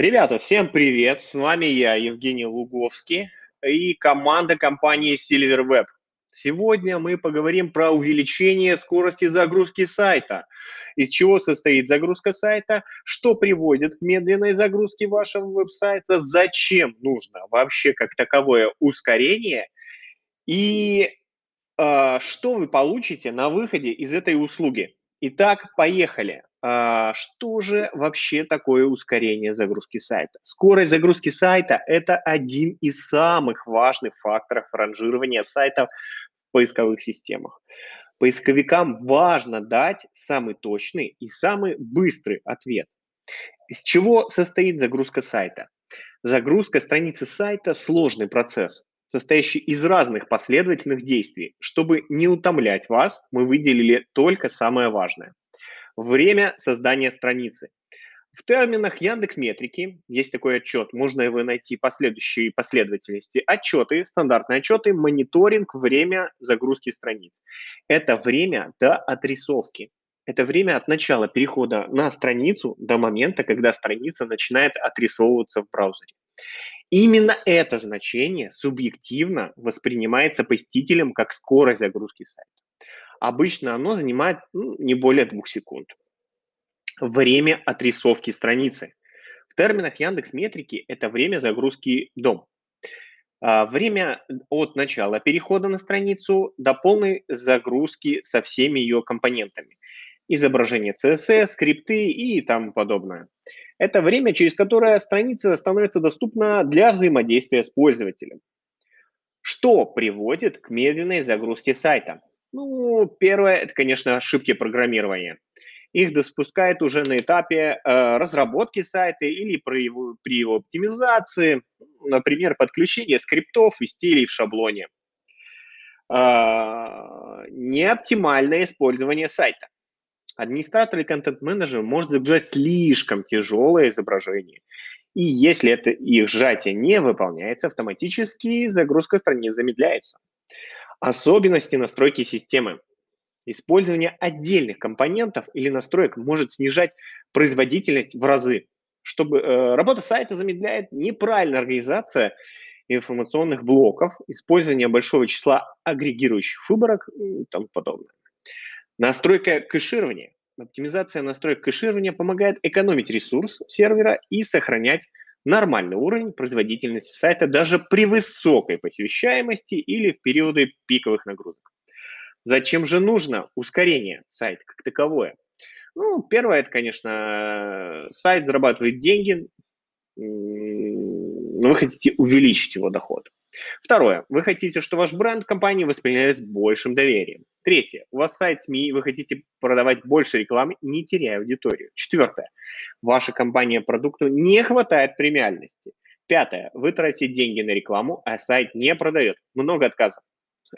Ребята, всем привет! С вами я, Евгений Луговский и команда компании SilverWeb. Сегодня мы поговорим про увеличение скорости загрузки сайта. Из чего состоит загрузка сайта, что приводит к медленной загрузке вашего веб-сайта, зачем нужно вообще как таковое ускорение и э, что вы получите на выходе из этой услуги. Итак, поехали. А, что же вообще такое ускорение загрузки сайта? Скорость загрузки сайта – это один из самых важных факторов ранжирования сайтов в поисковых системах. Поисковикам важно дать самый точный и самый быстрый ответ. Из чего состоит загрузка сайта? Загрузка страницы сайта – сложный процесс, состоящий из разных последовательных действий. Чтобы не утомлять вас, мы выделили только самое важное – время создания страницы. В терминах Яндекс Метрики есть такой отчет, можно его найти по следующей последовательности. Отчеты, стандартные отчеты, мониторинг, время загрузки страниц. Это время до отрисовки. Это время от начала перехода на страницу до момента, когда страница начинает отрисовываться в браузере. Именно это значение субъективно воспринимается посетителем как скорость загрузки сайта. Обычно оно занимает ну, не более двух секунд. Время отрисовки страницы. В терминах Яндекс Метрики это время загрузки дом. А, время от начала перехода на страницу до полной загрузки со всеми ее компонентами. Изображение CSS, скрипты и тому подобное. Это время, через которое страница становится доступна для взаимодействия с пользователем. Что приводит к медленной загрузке сайта? Ну, первое, это, конечно, ошибки программирования. Их допускают уже на этапе э, разработки сайта или при его, при его оптимизации, например, подключение скриптов и стилей в шаблоне. Э, неоптимальное использование сайта. Администратор или контент-менеджер может загружать слишком тяжелое изображение. И если это их сжатие не выполняется, автоматически загрузка страниц замедляется. Особенности настройки системы. Использование отдельных компонентов или настроек может снижать производительность в разы. Чтобы э, работа сайта замедляет неправильная организация информационных блоков, использование большого числа агрегирующих выборок и тому подобное. Настройка кэширования. Оптимизация настроек кэширования помогает экономить ресурс сервера и сохранять нормальный уровень производительности сайта даже при высокой посещаемости или в периоды пиковых нагрузок. Зачем же нужно ускорение сайта как таковое? Ну, первое, это, конечно, сайт зарабатывает деньги, но вы хотите увеличить его доход. Второе. Вы хотите, что ваш бренд компании воспринимается большим доверием. Третье. У вас сайт СМИ, вы хотите продавать больше рекламы, не теряя аудиторию. Четвертое. Ваша компания продукту не хватает премиальности. Пятое. Вы тратите деньги на рекламу, а сайт не продает. Много отказов.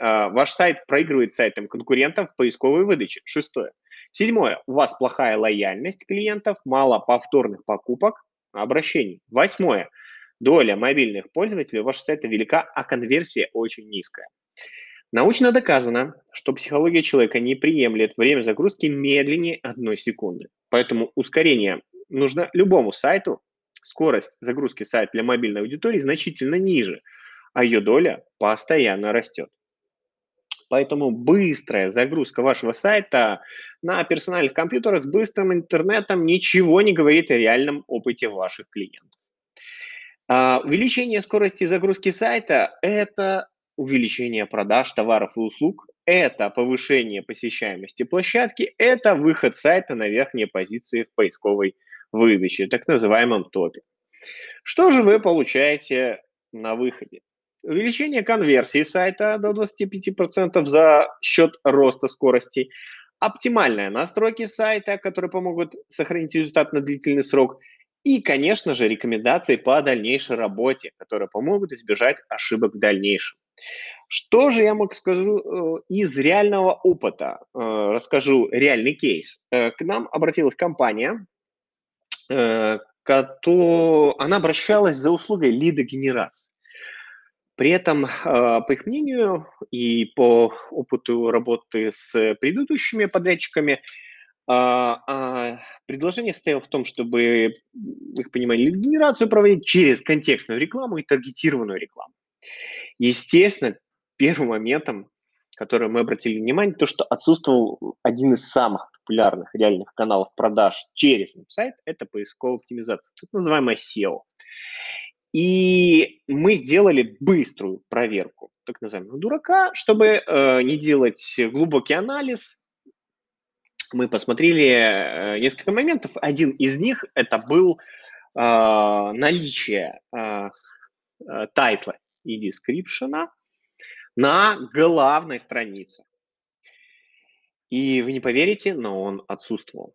А, ваш сайт проигрывает сайтам конкурентов в поисковой выдаче. Шестое. Седьмое. У вас плохая лояльность клиентов, мало повторных покупок, обращений. Восьмое доля мобильных пользователей вашего сайта велика, а конверсия очень низкая. Научно доказано, что психология человека не приемлет время загрузки медленнее одной секунды. Поэтому ускорение нужно любому сайту. Скорость загрузки сайта для мобильной аудитории значительно ниже, а ее доля постоянно растет. Поэтому быстрая загрузка вашего сайта на персональных компьютерах с быстрым интернетом ничего не говорит о реальном опыте ваших клиентов. А, увеличение скорости загрузки сайта– это увеличение продаж товаров и услуг, это повышение посещаемости площадки, это выход сайта на верхние позиции в поисковой выдаче, так называемом топе. Что же вы получаете на выходе? Увеличение конверсии сайта до 25% за счет роста скорости, оптимальные настройки сайта, которые помогут сохранить результат на длительный срок – и, конечно же, рекомендации по дальнейшей работе, которые помогут избежать ошибок в дальнейшем. Что же я могу скажу э, из реального опыта? Э, расскажу реальный кейс. Э, к нам обратилась компания, она обращалась за услугой лидогенерации. При этом, по их мнению и по опыту работы с предыдущими подрядчиками, А, а, предложение состояло в том, чтобы, вы понимали, генерацию проводить через контекстную рекламу и таргетированную рекламу. Естественно, первым моментом, который мы обратили внимание, то, что отсутствовал один из самых популярных реальных каналов продаж через веб-сайт, это поисковая оптимизация, так называемая SEO. И мы сделали быструю проверку так называемого дурака, чтобы э, не делать глубокий анализ. Мы посмотрели э, несколько моментов. Один из них это был э, наличие э, э, title а и description а на главной странице. И вы не поверите, но он отсутствовал.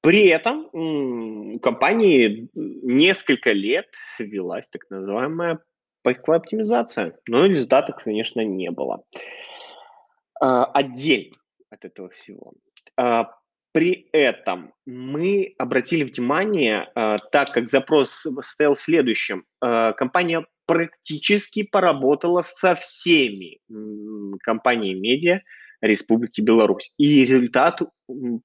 При этом у компании несколько лет велась так называемая поисковая оптимизация, но результатов, конечно, не было. А, отдельно от этого всего. А, при этом мы обратили внимание, а, так как запрос состоял в следующем. Компания практически поработала со всеми компаниями медиа Республики Беларусь. И результат,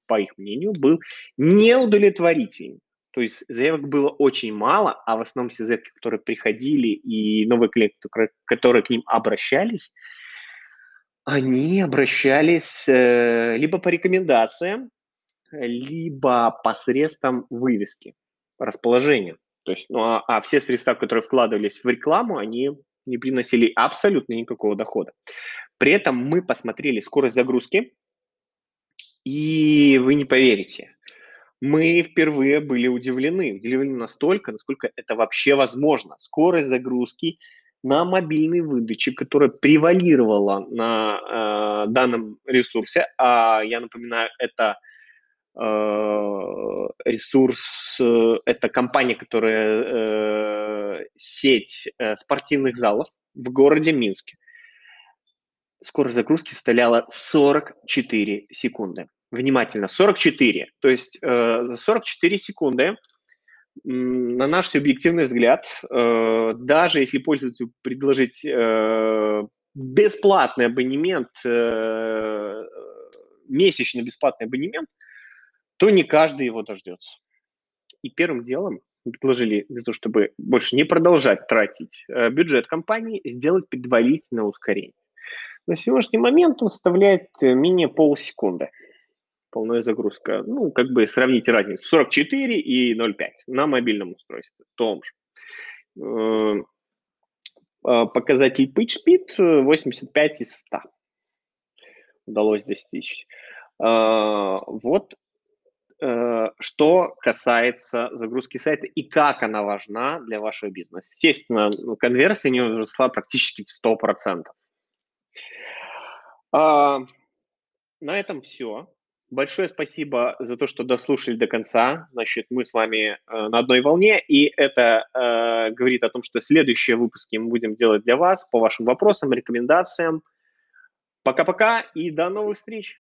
по их мнению, был неудовлетворительный. То есть заявок было очень мало, а в основном все заявки, которые приходили, и новые клиенты, которые к ним обращались, они обращались э, либо по рекомендациям, либо посредством вывески, расположения. То есть, ну, а, а все средства, которые вкладывались в рекламу, они не приносили абсолютно никакого дохода. При этом мы посмотрели скорость загрузки, и вы не поверите, мы впервые были удивлены. Удивлены настолько, насколько это вообще возможно. Скорость загрузки на мобильной выдаче, которая превалировала на э, данном ресурсе, а я напоминаю, это Э, ресурс, э, это компания, которая э, сеть спортивных залов в городе Минске. Скорость загрузки составляла 44 секунды. Внимательно, 44. То есть за 44 секунды, на наш субъективный взгляд, даже если пользователю предложить бесплатный абонемент, месячный бесплатный абонемент, то не каждый его дождется. И первым делом предложили для того, чтобы больше не продолжать тратить э, бюджет компании, сделать предварительное ускорение. На сегодняшний момент он составляет э, менее полсекунды. Полная загрузка. Ну, как бы сравнить разницу. 44 и 0,5 на мобильном устройстве. Том же. Э, показатель PageSpeed 85 из 100 удалось достичь. Вот Э, что касается загрузки сайта и как она важна для вашего бизнеса. Естественно, ну, конверсия не возросла практически в 100%. А, на этом все. Большое спасибо за то, что дослушали до конца. Значит, мы с вами э, на одной волне, и это э, говорит о том, что следующие выпуски мы будем делать для вас по вашим вопросам, рекомендациям. Пока-пока и до новых встреч!